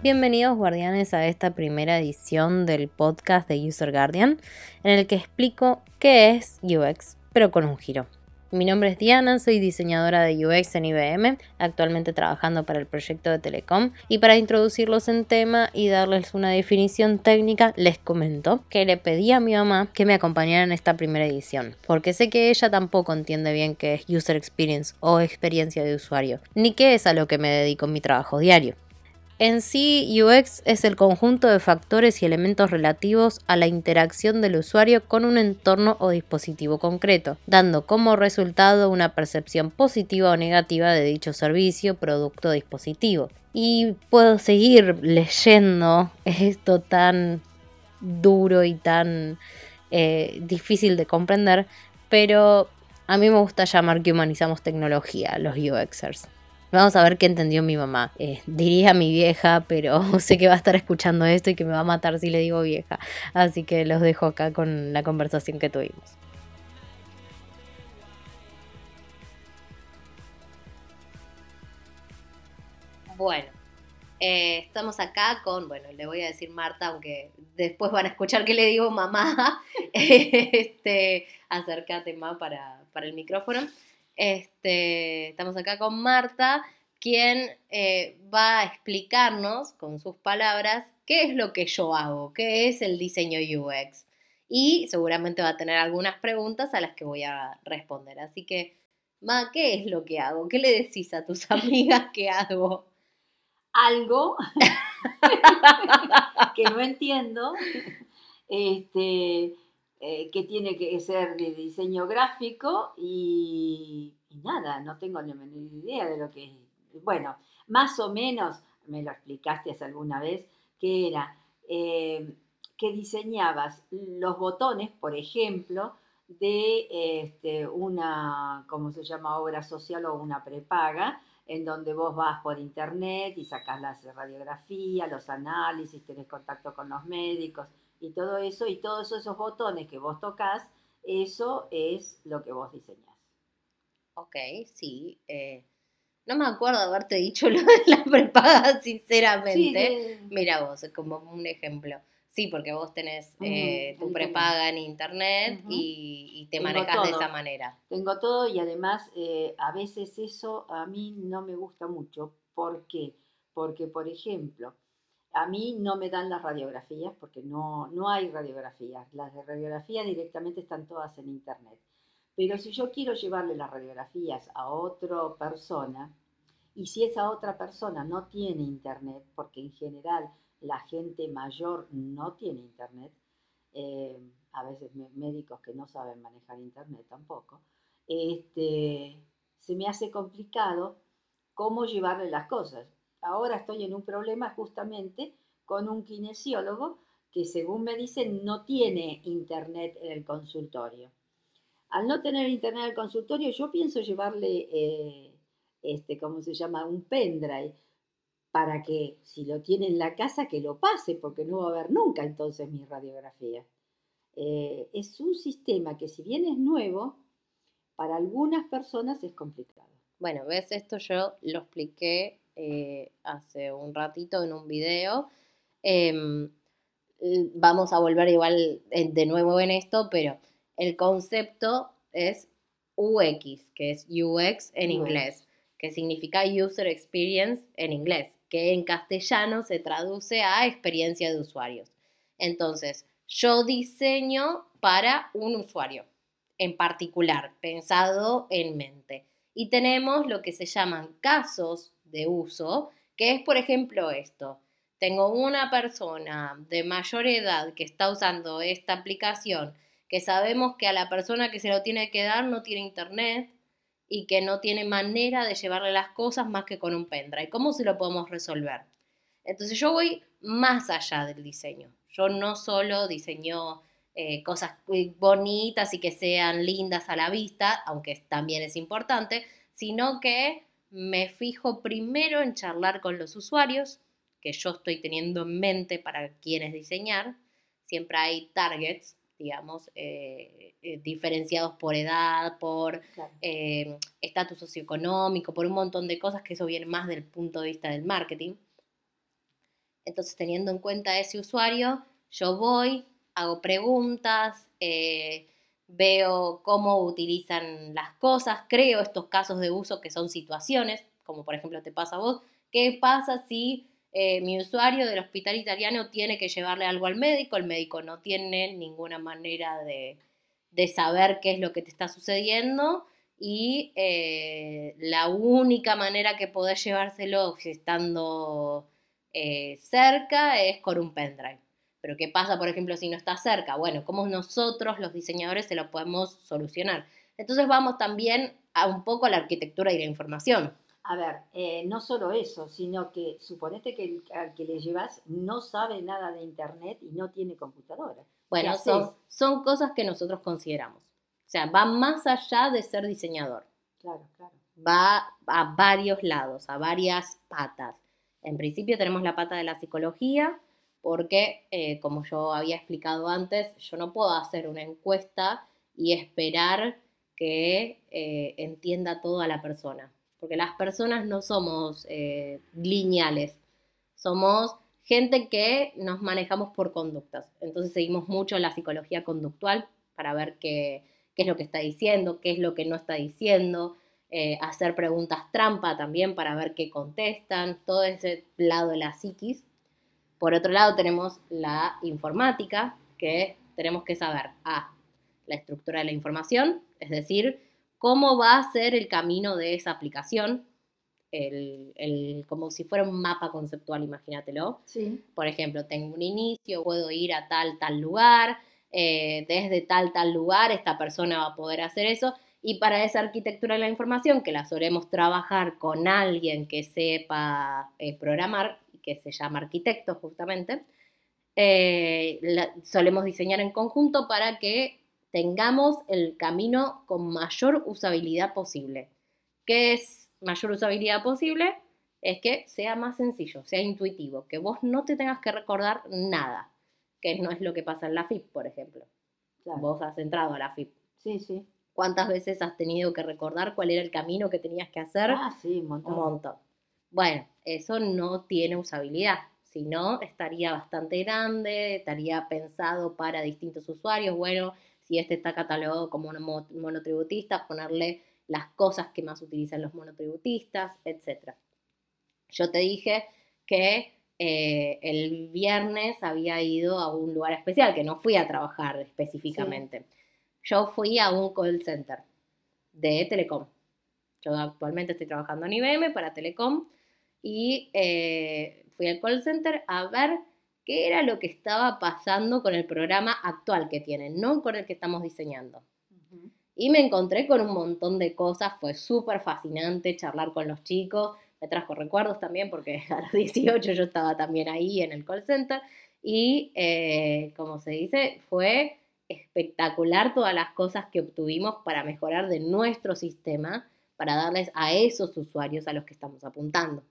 Bienvenidos guardianes a esta primera edición del podcast de User Guardian, en el que explico qué es UX, pero con un giro. Mi nombre es Diana, soy diseñadora de UX en IBM, actualmente trabajando para el proyecto de Telecom y para introducirlos en tema y darles una definición técnica les comento que le pedí a mi mamá que me acompañara en esta primera edición, porque sé que ella tampoco entiende bien qué es User Experience o experiencia de usuario, ni qué es a lo que me dedico en mi trabajo diario. En sí, UX es el conjunto de factores y elementos relativos a la interacción del usuario con un entorno o dispositivo concreto, dando como resultado una percepción positiva o negativa de dicho servicio, producto o dispositivo. Y puedo seguir leyendo esto tan duro y tan eh, difícil de comprender, pero a mí me gusta llamar que humanizamos tecnología, los UXers. Vamos a ver qué entendió mi mamá. Eh, diría mi vieja, pero sé que va a estar escuchando esto y que me va a matar si le digo vieja. Así que los dejo acá con la conversación que tuvimos. Bueno, eh, estamos acá con, bueno, le voy a decir Marta, aunque después van a escuchar que le digo mamá. este, acércate más para, para el micrófono. Este, estamos acá con Marta, quien eh, va a explicarnos con sus palabras qué es lo que yo hago, qué es el diseño UX. Y seguramente va a tener algunas preguntas a las que voy a responder. Así que, Ma, ¿qué es lo que hago? ¿Qué le decís a tus amigas que hago? Algo que no entiendo, este, eh, que tiene que ser de diseño gráfico y, nada, no tengo ni menor idea de lo que es. Bueno, más o menos, me lo explicaste alguna vez, que era eh, que diseñabas los botones, por ejemplo, de este, una, ¿cómo se llama?, obra social o una prepaga, en donde vos vas por internet y sacas las radiografías, los análisis, tenés contacto con los médicos, y todo eso, y todos esos botones que vos tocas, eso es lo que vos diseñás. Ok, sí. Eh, no me acuerdo de haberte dicho lo de la prepaga, sinceramente. Mira vos, es como un ejemplo. Sí, porque vos tenés eh, tu prepaga en internet y, te manejas de esa manera. Tengo todo y además eh, a veces eso a mí no me gusta mucho. ¿Por qué? Porque, por ejemplo, a mí no me dan las radiografías porque no, no hay radiografías. Las de radiografía directamente están todas en internet. Pero si yo quiero llevarle las radiografías a otra persona, y si esa otra persona no tiene internet, porque en general la gente mayor no tiene internet, eh, a veces médicos que no saben manejar internet tampoco, este, se me hace complicado cómo llevarle las cosas ahora estoy en un problema justamente con un kinesiólogo que según me dicen no tiene internet en el consultorio. Al no tener internet el consultorio, yo pienso llevarle, eh, este, ¿cómo se llama? Un pendrive para que si lo tiene en la casa, que lo pase, porque no va a haber nunca entonces mi radiografía. Eh, es un sistema que si bien es nuevo, para algunas personas es complicado. Bueno, ves, esto yo lo expliqué eh, hace un ratito en un video. Em, vamos a volver igual de nuevo en esto, pero el concepto es UX, que es UX en inglés, que significa User Experience en inglés, que en castellano se traduce a experiencia de usuarios. Entonces, yo diseño para un usuario en particular, pensado en mente. Y tenemos lo que se llaman casos de uso, que es, por ejemplo, esto. Tengo una persona de mayor edad que está usando esta aplicación, que sabemos que a la persona que se lo tiene que dar no tiene internet y que no tiene manera de llevarle las cosas más que con un pendrive. ¿Cómo se lo podemos resolver? Entonces yo voy más allá del diseño. Yo no solo diseño eh, cosas bonitas y que sean lindas a la vista, aunque también es importante, sino que me fijo primero en charlar con los usuarios, que yo estoy teniendo en mente para quienes diseñar. Siempre hay targets, digamos, eh, eh, diferenciados por edad, por eh, estatus socioeconómico, por un montón de cosas que eso viene más del punto de vista del marketing. Entonces, teniendo en cuenta ese usuario, yo voy, hago preguntas, veo cómo utilizan las cosas, creo estos casos de uso que son situaciones, como por ejemplo te pasa a vos, ¿qué pasa si eh, mi usuario del hospital italiano tiene que llevarle algo al médico, el médico no tiene ninguna manera de, saber qué es lo que te está sucediendo y eh, la única manera que podés llevárselo estando eh, cerca es con un pendrive. Pero ¿qué pasa, por ejemplo, si no está cerca? Bueno, ¿cómo nosotros los diseñadores se lo podemos solucionar? Entonces vamos también a un poco a la arquitectura y la información. A ver, eh, no solo eso, sino que suponete que el, al que le llevas no sabe nada de Internet y no tiene computadora. Bueno, son, son cosas que nosotros consideramos. O sea, va más allá de ser diseñador. Claro, claro. Va a varios lados, a varias patas. En principio tenemos la pata de la psicología, porque, eh, como yo había explicado antes, yo no puedo hacer una encuesta y esperar que eh, entienda todo a la persona porque las personas no somos eh, lineales, somos gente que nos manejamos por conductas. Entonces seguimos mucho la psicología conductual para ver qué, es lo que está diciendo, qué es lo que no está diciendo, eh, hacer preguntas trampa también para ver qué contestan, todo ese lado de la psiquis. Por otro lado tenemos la informática, que tenemos que saber, A, la estructura de la información, es decir, cómo va a ser el camino de esa aplicación, el, como si fuera un mapa conceptual, imagínatelo. Sí. Por ejemplo, tengo un inicio, puedo ir a tal, tal lugar, eh, desde tal, tal lugar, esta persona va a poder hacer eso. Y para esa arquitectura de la información, que la solemos trabajar con alguien que sepa eh, programar, que se llama arquitecto justamente, eh, solemos diseñar en conjunto para que tengamos el camino con mayor usabilidad posible. ¿Qué es mayor usabilidad posible? Es que sea más sencillo, sea intuitivo, que vos no te tengas que recordar nada, que no es lo que pasa en la FIP, por ejemplo. Vos has entrado a la FIP. Sí, sí. ¿Cuántas veces has tenido que recordar cuál era el camino que tenías que hacer? Ah, sí, un montón. Un montón. Bueno, eso no tiene usabilidad. Si no, estaría bastante grande, estaría pensado para distintos usuarios. Bueno, si este está catalogado como un monotributista, ponerle las cosas que más utilizan los monotributistas, etc. Yo te dije que eh, el viernes había ido a un lugar especial, que no fui a trabajar específicamente. Yo fui a un call center de Telecom. Yo actualmente estoy trabajando en IBM para Telecom y eh, fui al call center a ver qué era lo que estaba pasando con el programa actual que tienen, no con el que estamos diseñando. Y me encontré con un montón de cosas, fue súper fascinante charlar con los chicos, me trajo recuerdos también porque a los 18 yo estaba también ahí en el call center y, eh, como se dice, fue espectacular todas las cosas que obtuvimos para mejorar de nuestro sistema, para darles a esos usuarios a los que estamos apuntando.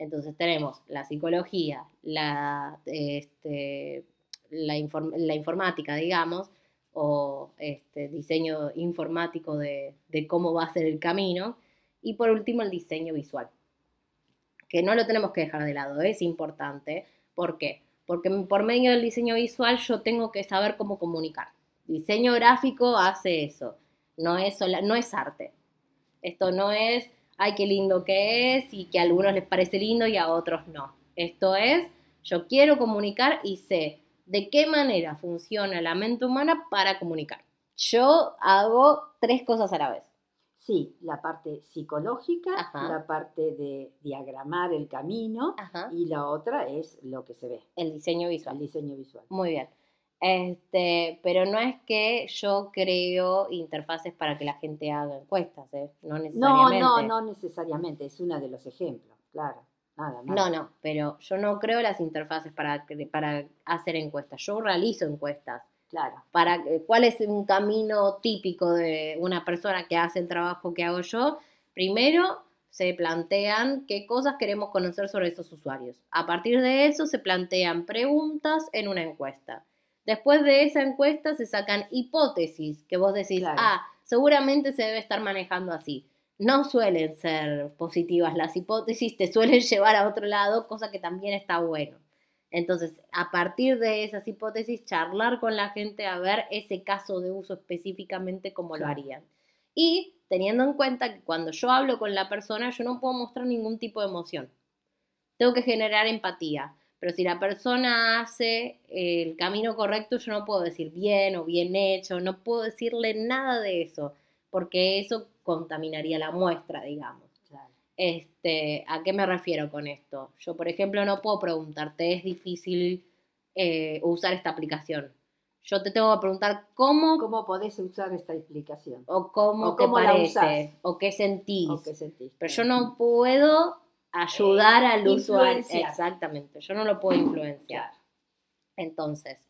Entonces tenemos la psicología, la, este, la, informática, digamos, o este, diseño informático de, cómo va a ser el camino, y por último el diseño visual, que no lo tenemos que dejar de lado, es importante. ¿Por qué? Porque por medio del diseño visual yo tengo que saber cómo comunicar. Diseño gráfico hace eso, no es, no es arte. Esto no es ay, qué lindo que es y que a algunos les parece lindo y a otros no. Esto es, yo quiero comunicar y sé de qué manera funciona la mente humana para comunicar. Yo hago tres cosas a la vez. Sí, la parte psicológica, la parte de diagramar el camino y la otra es lo que se ve. El diseño visual. El diseño visual. Muy bien. Este, pero no es que yo creo interfaces para que la gente haga encuestas, ¿eh? no necesariamente. No, no, no necesariamente, es uno de los ejemplos, claro. Nada más. No, no, pero yo no creo las interfaces para, para hacer encuestas. Yo realizo encuestas. Claro. Para, eh, ¿Cuál es un camino típico de una persona que hace el trabajo que hago yo? Primero, se plantean qué cosas queremos conocer sobre esos usuarios. A partir de eso, se plantean preguntas en una encuesta. Después de esa encuesta se sacan hipótesis que vos decís, ah, seguramente se debe estar manejando así. no suelen ser positivas las hipótesis, te suelen llevar a otro lado, cosa que también está bueno. Entonces, a partir de esas hipótesis, charlar con la gente a ver ese caso de uso específicamente cómo lo harían. Y teniendo en cuenta que cuando yo hablo con la persona, yo no puedo mostrar ningún tipo de emoción. Tengo que generar empatía. Pero si la persona hace el camino correcto, yo no puedo decir bien o bien hecho, no puedo decirle nada de eso, porque eso contaminaría la muestra, digamos. Este, ¿A qué me refiero con esto? Yo, por ejemplo, no puedo preguntarte, es difícil eh, usar esta aplicación. Yo te tengo que preguntar cómo... ¿Cómo podés usar esta explicación? O cómo te parece, o qué sentís. O qué sentís. Pero yo no puedo ayudar al usuario. Exactamente, yo no lo puedo influenciar. Entonces,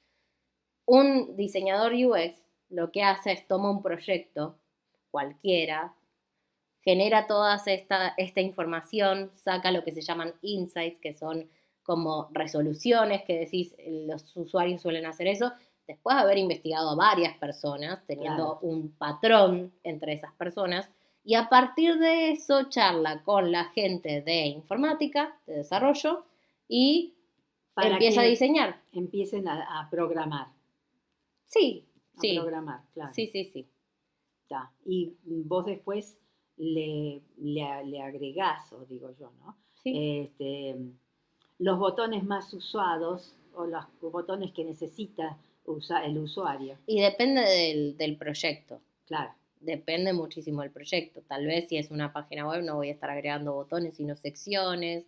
un diseñador UX lo que hace es toma un proyecto, cualquiera, genera toda esta, esta información, saca lo que se llaman insights, que son como resoluciones, que decís, los usuarios suelen hacer eso, después de haber investigado a varias personas, teniendo un patrón entre esas personas, y a partir de eso charla con la gente de informática, de desarrollo, y empieza a diseñar. Empiecen a, programar. Sí, a sí. programar, claro. Sí, sí, sí. Y vos después le, le, agregás, o digo yo, ¿no? Este, los botones más usados o los botones que necesita usar el usuario. Y depende del, del proyecto. Claro depende muchísimo del proyecto. Tal vez si es una página web no voy a estar agregando botones, sino secciones.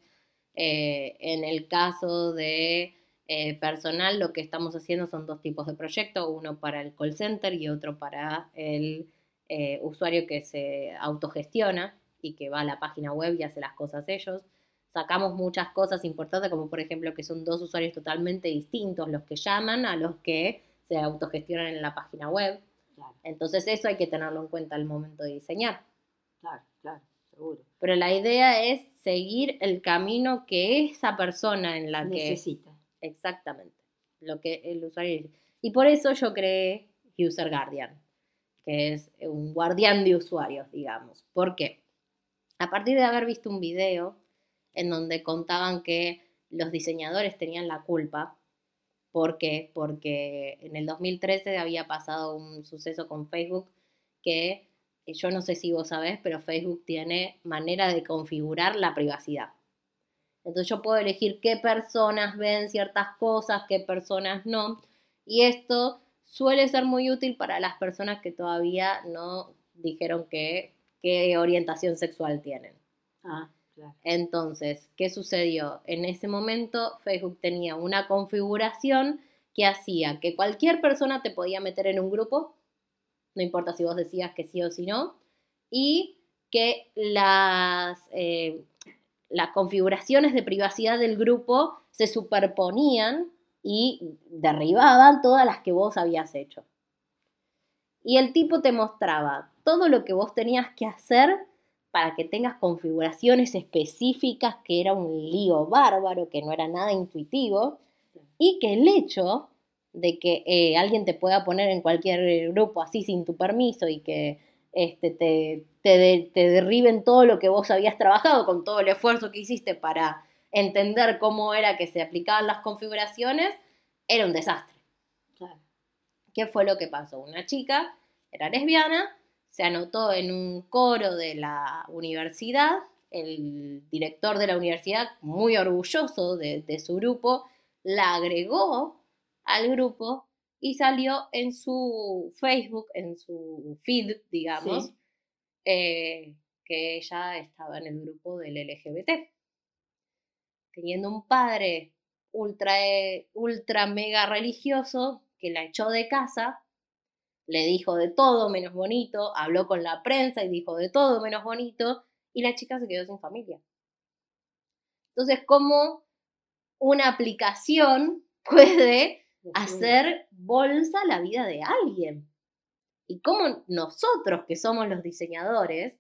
Eh, en el caso de eh, personal, lo que estamos haciendo son dos tipos de proyectos, uno para el call center y otro para el eh, usuario que se autogestiona y que va a la página web y hace las cosas ellos. Sacamos muchas cosas importantes, como por ejemplo que son dos usuarios totalmente distintos los que llaman a los que se autogestionan en la página web. Entonces eso hay que tenerlo en cuenta al momento de diseñar. Claro, claro, seguro. Pero la idea es seguir el camino que esa persona en la que... Necesita. Exactamente. Lo que el usuario... Y por eso yo creé User Guardian, que es un guardián de usuarios, digamos. ¿Por qué? A partir de haber visto un video en donde contaban que los diseñadores tenían la culpa ¿Por qué? Porque en el 2013 había pasado un suceso con Facebook que eh, yo no sé si vos sabés, pero Facebook tiene manera de configurar la privacidad. Entonces yo puedo elegir qué personas ven ciertas cosas, qué personas no. Y esto suele ser muy útil para las personas que todavía no dijeron qué orientación sexual tienen. Ah. Entonces, ¿qué sucedió? En ese momento Facebook tenía una configuración que hacía que cualquier persona te podía meter en un grupo, no importa si vos decías que sí o si no, y que las, eh, las configuraciones de privacidad del grupo se superponían y derribaban todas las que vos habías hecho. Y el tipo te mostraba todo lo que vos tenías que hacer para que tengas configuraciones específicas, que era un lío bárbaro, que no era nada intuitivo, y que el hecho de que eh, alguien te pueda poner en cualquier grupo así sin tu permiso y que este, te, te, te, derriben todo lo que vos habías trabajado con todo el esfuerzo que hiciste para entender cómo era que se aplicaban las configuraciones, era un desastre. ¿Qué fue lo que pasó? Una chica era lesbiana, se anotó en un coro de la universidad, el director de la universidad, muy orgulloso de, su grupo, la agregó al grupo y salió en su Facebook, en su feed, digamos, eh, que ella estaba en el grupo del LGBT. Teniendo un padre ultra, ultra mega religioso que la echó de casa le dijo de todo menos bonito, habló con la prensa y dijo de todo menos bonito, y la chica se quedó sin familia. Entonces, ¿cómo una aplicación puede hacer bolsa la vida de alguien? Y cómo nosotros, que somos los diseñadores,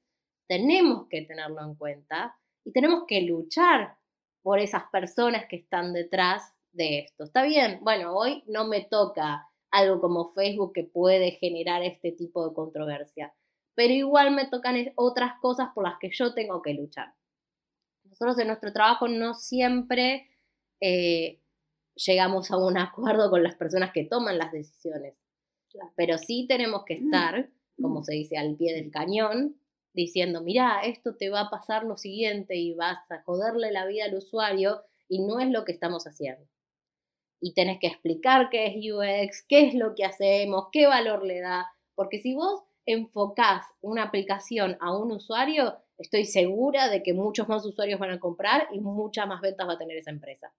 tenemos que tenerlo en cuenta y tenemos que luchar por esas personas que están detrás de esto. Está bien, bueno, hoy no me toca algo como Facebook que puede generar este tipo de controversia. pero igual me tocan otras cosas por las que yo tengo que luchar. Nosotros en nuestro trabajo no siempre eh, llegamos a un acuerdo con las personas que toman las decisiones, pero sí tenemos que estar, como se dice, al pie del cañón, diciendo, mira, esto te va a pasar lo siguiente y vas a joderle la vida al usuario y no es lo que estamos haciendo. Y tenés que explicar qué es UX, qué es lo que hacemos, qué valor le da, porque si vos enfocás una aplicación a un usuario, estoy segura de que muchos más usuarios van a comprar y muchas más ventas va a tener esa empresa.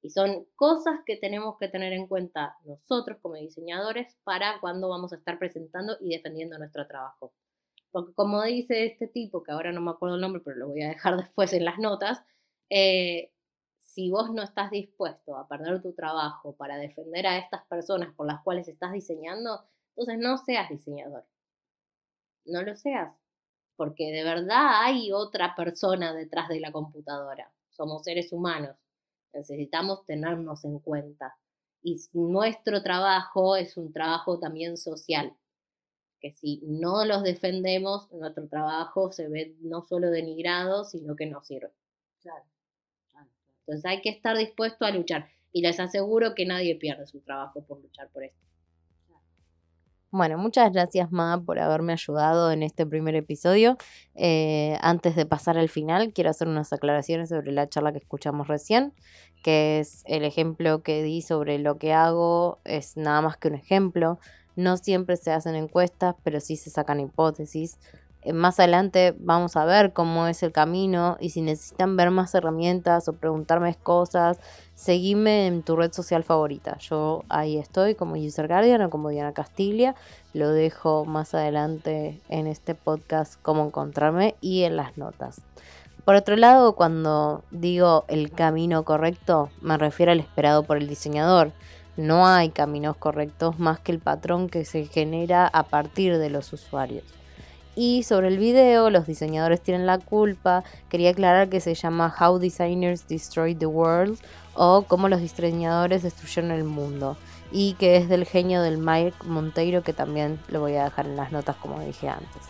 Y son cosas que tenemos que tener en cuenta nosotros como diseñadores para cuando vamos a estar presentando y defendiendo nuestro trabajo. Porque como dice este tipo, que ahora no me acuerdo el nombre, pero lo voy a dejar después en las notas, eh, si vos no estás dispuesto a perder tu trabajo para defender a estas personas por las cuales estás diseñando, entonces no seas diseñador. No lo seas. Porque de verdad hay otra persona detrás de la computadora. Somos seres humanos. Necesitamos tenernos en cuenta. Y nuestro trabajo es un trabajo también social. Que si no los defendemos, nuestro trabajo se ve no solo denigrado, sino que no sirve. Claro. Entonces hay que estar dispuesto a luchar. Y les aseguro que nadie pierde su trabajo por luchar por esto. Bueno, muchas gracias Ma por haberme ayudado en este primer episodio. Eh, antes de pasar al final, quiero hacer unas aclaraciones sobre la charla que escuchamos recién, que es el ejemplo que di sobre lo que hago, es nada más que un ejemplo. No siempre se hacen encuestas, pero sí se sacan hipótesis. Eh, más adelante vamos a ver cómo es el camino y si necesitan ver más herramientas o preguntarme cosas, seguime en tu red social favorita. Yo ahí estoy como User Guardian o como Diana Castilla. Lo dejo más adelante en este podcast cómo encontrarme y en las notas. Por otro lado, cuando digo el camino correcto, me refiero al esperado por el diseñador. No hay caminos correctos más que el patrón que se genera a partir de los usuarios. Y sobre el video, los diseñadores tienen la culpa. Quería aclarar que se llama How Designers Destroy the World o Cómo los diseñadores destruyeron el mundo. Y que es del genio del Mike Monteiro, que también lo voy a dejar en las notas como dije antes.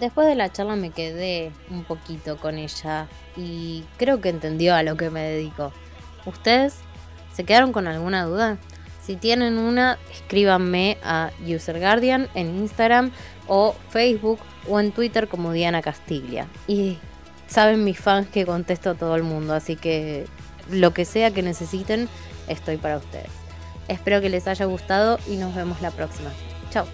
Después de la charla me quedé un poquito con ella y creo que entendió a lo que me dedico. ¿Ustedes se quedaron con alguna duda? Si tienen una, escríbanme a User Guardian en Instagram o Facebook o en Twitter como Diana Castiglia. Y saben mis fans que contesto a todo el mundo, así que lo que sea que necesiten, estoy para ustedes. Espero que les haya gustado y nos vemos la próxima. Chao.